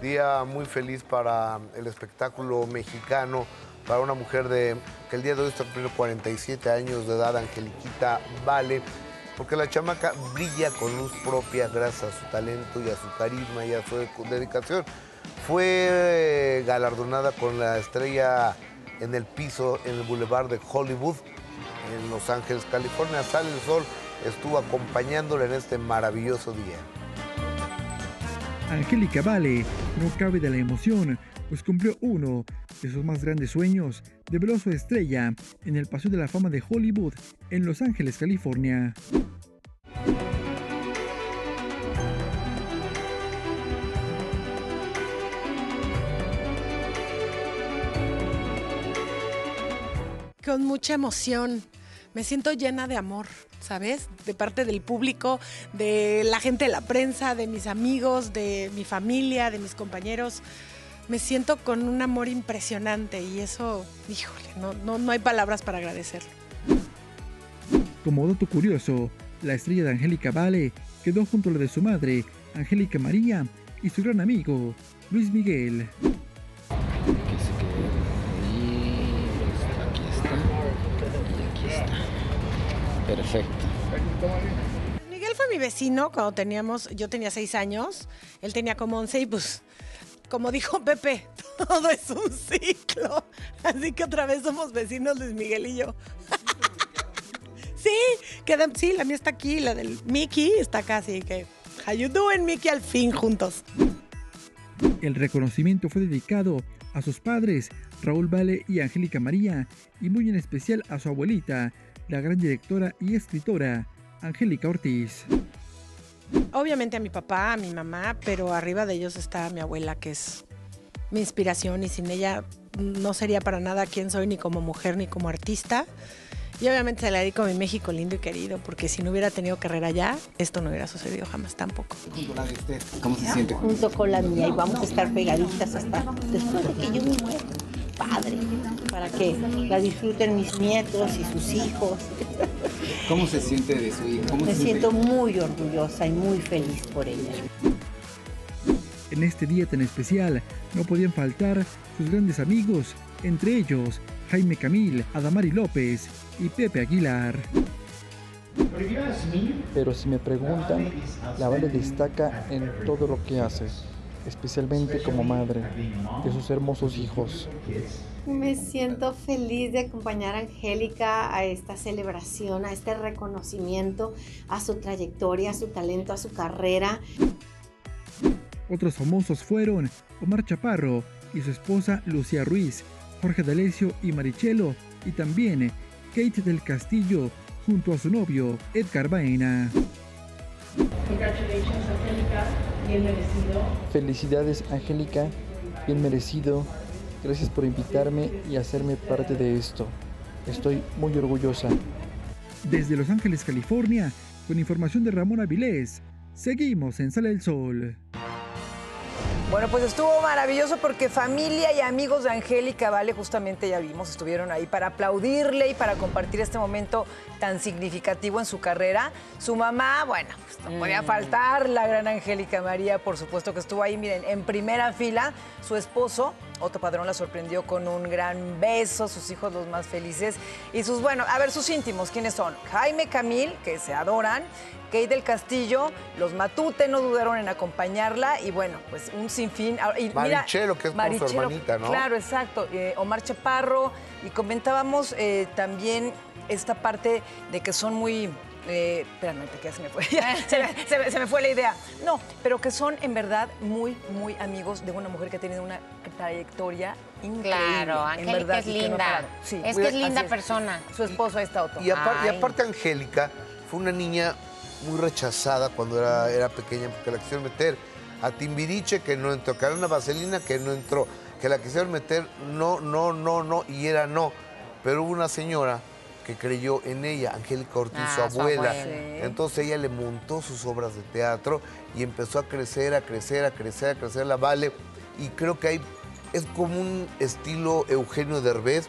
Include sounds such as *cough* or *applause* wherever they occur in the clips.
Día muy feliz para el espectáculo mexicano, para una mujer de, que el día de hoy está cumpliendo 47 años de edad, Angeliquita Vale, porque la chamaca brilla con luz propia gracias a su talento y a su carisma y a su dedicación. Fue galardonada con la estrella en el piso en el Boulevard de Hollywood, en Los Ángeles, California. Sale el sol, estuvo acompañándole en este maravilloso día. Angélica Vale no cabe de la emoción, pues cumplió uno de sus más grandes sueños, de su estrella en el Paseo de la Fama de Hollywood en Los Ángeles, California. Con mucha emoción, me siento llena de amor. ¿sabes? De parte del público, de la gente de la prensa, de mis amigos, de mi familia, de mis compañeros. Me siento con un amor impresionante y eso, híjole, no, no, hay palabras para agradecerlo. Como dato curioso, la estrella de Angélica Vale quedó junto a la de su madre, Angélica María, y su gran amigo, Luis Miguel. Perfecto. Miguel fue mi vecino cuando teníamos, yo tenía seis años, él tenía como once y pues, como dijo Pepe, *laughs* todo es un ciclo. Así que otra vez somos vecinos Luis Miguel y yo. *laughs* sí, queda, sí, la mía está aquí, la del Mickey está acá, así que, how you Mickey, al fin juntos. El reconocimiento fue dedicado a sus padres, Raúl Vale y Angélica María, y muy en especial a su abuelita, la gran directora y escritora Angélica Ortiz. Obviamente a mi papá, a mi mamá, pero arriba de ellos está mi abuela, que es mi inspiración y sin ella no sería para nada quien soy ni como mujer ni como artista. Y obviamente se la dedico a mi México lindo y querido, porque si no hubiera tenido carrera allá, esto no hubiera sucedido jamás tampoco. ¿Cómo se siente? Junto con la mía y vamos a estar pegaditas hasta después de que yo me muera padre, para que la disfruten mis nietos y sus hijos. ¿Cómo se siente de su hijo? Me siento muy orgullosa y muy feliz por ella. En este día tan especial no podían faltar sus grandes amigos, entre ellos Jaime Camil, Adamari López y Pepe Aguilar. Pero si me preguntan, la Vale destaca en todo lo que hace especialmente como madre de sus hermosos hijos. Me siento feliz de acompañar a Angélica a esta celebración, a este reconocimiento, a su trayectoria, a su talento, a su carrera. Otros famosos fueron Omar Chaparro y su esposa Lucía Ruiz, Jorge D'Alessio y Marichelo, y también Kate del Castillo junto a su novio Edgar Baena. Bien merecido. Felicidades, Angélica. Bien merecido. Gracias por invitarme y hacerme parte de esto. Estoy muy orgullosa. Desde Los Ángeles, California, con información de Ramón Avilés, seguimos en Sale el Sol. Bueno, pues estuvo maravilloso porque familia y amigos de Angélica Vale, justamente ya vimos, estuvieron ahí para aplaudirle y para compartir este momento tan significativo en su carrera. Su mamá, bueno, pues no podía mm. faltar, la gran Angélica María, por supuesto que estuvo ahí, miren, en primera fila. Su esposo, Otto Padrón, la sorprendió con un gran beso, sus hijos los más felices. Y sus, bueno, a ver, sus íntimos, ¿quiénes son? Jaime Camil, que se adoran, Kate del Castillo, los Matute no dudaron en acompañarla y bueno, pues un sinfín. Ah, y Marichelo, que es su hermanita, ¿no? Claro, exacto. Eh, Omar Chaparro y comentábamos eh, también esta parte de que son muy eh, espérame, que se me fue. *laughs* *laughs* se, me, fue la idea. No, pero que son en verdad muy, muy amigos de una mujer que ha tenido una trayectoria increíble. Claro, Angélica es linda. es que es linda persona. Su esposo está otro. Y, y aparte, Angélica fue una niña muy rechazada cuando era, era pequeña porque la quisieron meter a Timbiriche que no entró, que era una vaselina que no entró, que la quisieron meter no, no, no, no, y era no. Pero hubo una señora que creyó en ella, Angélica Ortiz, su ah, abuela. Entonces ella le montó sus obras de teatro y empezó a crecer, a crecer, a crecer, a crecer la Vale. Y creo que hay, es como un estilo Eugenio Derbez,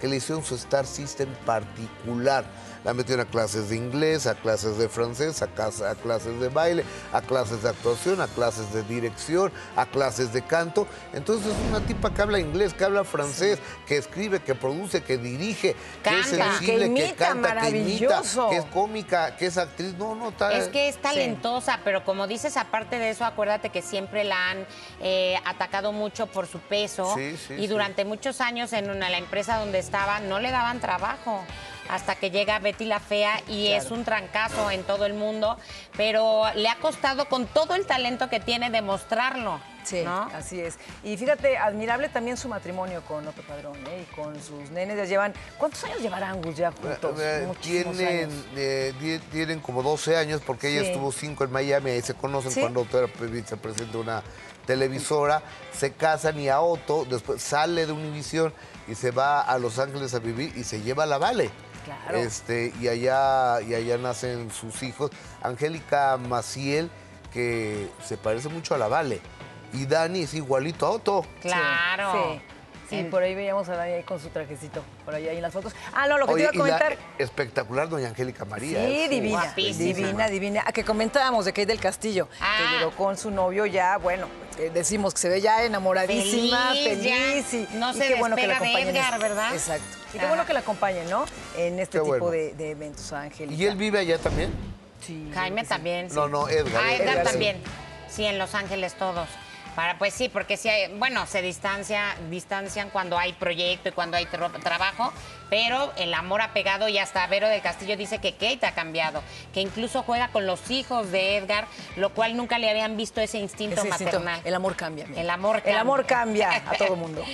que le hicieron su Star System particular. La metieron a clases de inglés, a clases de francés, a, casa- a clases de baile, a clases de actuación, a clases de dirección, a clases de canto. Entonces es una tipa que habla inglés, que habla francés, que escribe, que produce, que dirige, que es sensible, Que imita, que canta, que imita, que es cómica, que es actriz. No, no, está... Es que es talentosa, pero como dices, aparte de eso, acuérdate que siempre la han eh, atacado mucho por su peso. Sí, sí, y durante muchos años en una- la empresa donde estaba no le daban trabajo. Hasta que llega Betty la Fea y Claro. es un trancazo en todo el mundo, pero le ha costado con todo el talento que tiene demostrarlo. Sí, ¿no? así es. Y fíjate, admirable también su matrimonio con Otto Padrón, ¿eh? Y con sus nenes ya llevan... ¿Cuántos años llevarán Gus ya juntos? Eh, Muchísimos tienen, años. eh, tienen como 12 años porque ella estuvo 5 en Miami, ahí se conocen ¿Sí? cuando Otto era vicepresidente de una televisora, se casan y a Otto después sale de Univision y se va a Los Ángeles a vivir y se lleva a la Vale. Claro. Este, y allá, y allá nacen sus hijos. Angélica Maciel, que se parece mucho a la Vale. Y Dani es igualito a Otto. Claro. Sí. Sí, por ahí veíamos a Dani ahí con su trajecito, por ahí, ahí en las fotos. Ah, no, lo que Oye, te iba a y la comentar... espectacular doña Angélica María. Sí, ¿eh? divina, Guapísima. divina, divina. A que comentábamos de Kate del Castillo, Ah. que llegó con su novio ya, bueno, decimos que se ve ya enamoradísima, Feliz, y, No y se qué bueno que la acompañen. en Edgar, ¿verdad? Exacto. Y qué bueno que la acompañen, ¿no? En este Qué tipo bueno. de, de eventos, Angélica. ¿Y él vive allá también? Sí, Jaime también. sí. No, no, Edgar. Ah, Edgar, Edgar, sí. también. Sí. en Los Ángeles todos. Para, pues sí, porque sí hay- bueno, se distancia, distancian cuando hay proyecto y cuando hay tra- trabajo, pero el amor ha pegado y hasta Vero del Castillo dice que Kate ha cambiado, que incluso juega con los hijos de Edgar, lo cual nunca le habían visto ese instinto Ese instinto, maternal. el amor cambia. El amor El amor cambia. cambia a todo *laughs* mundo.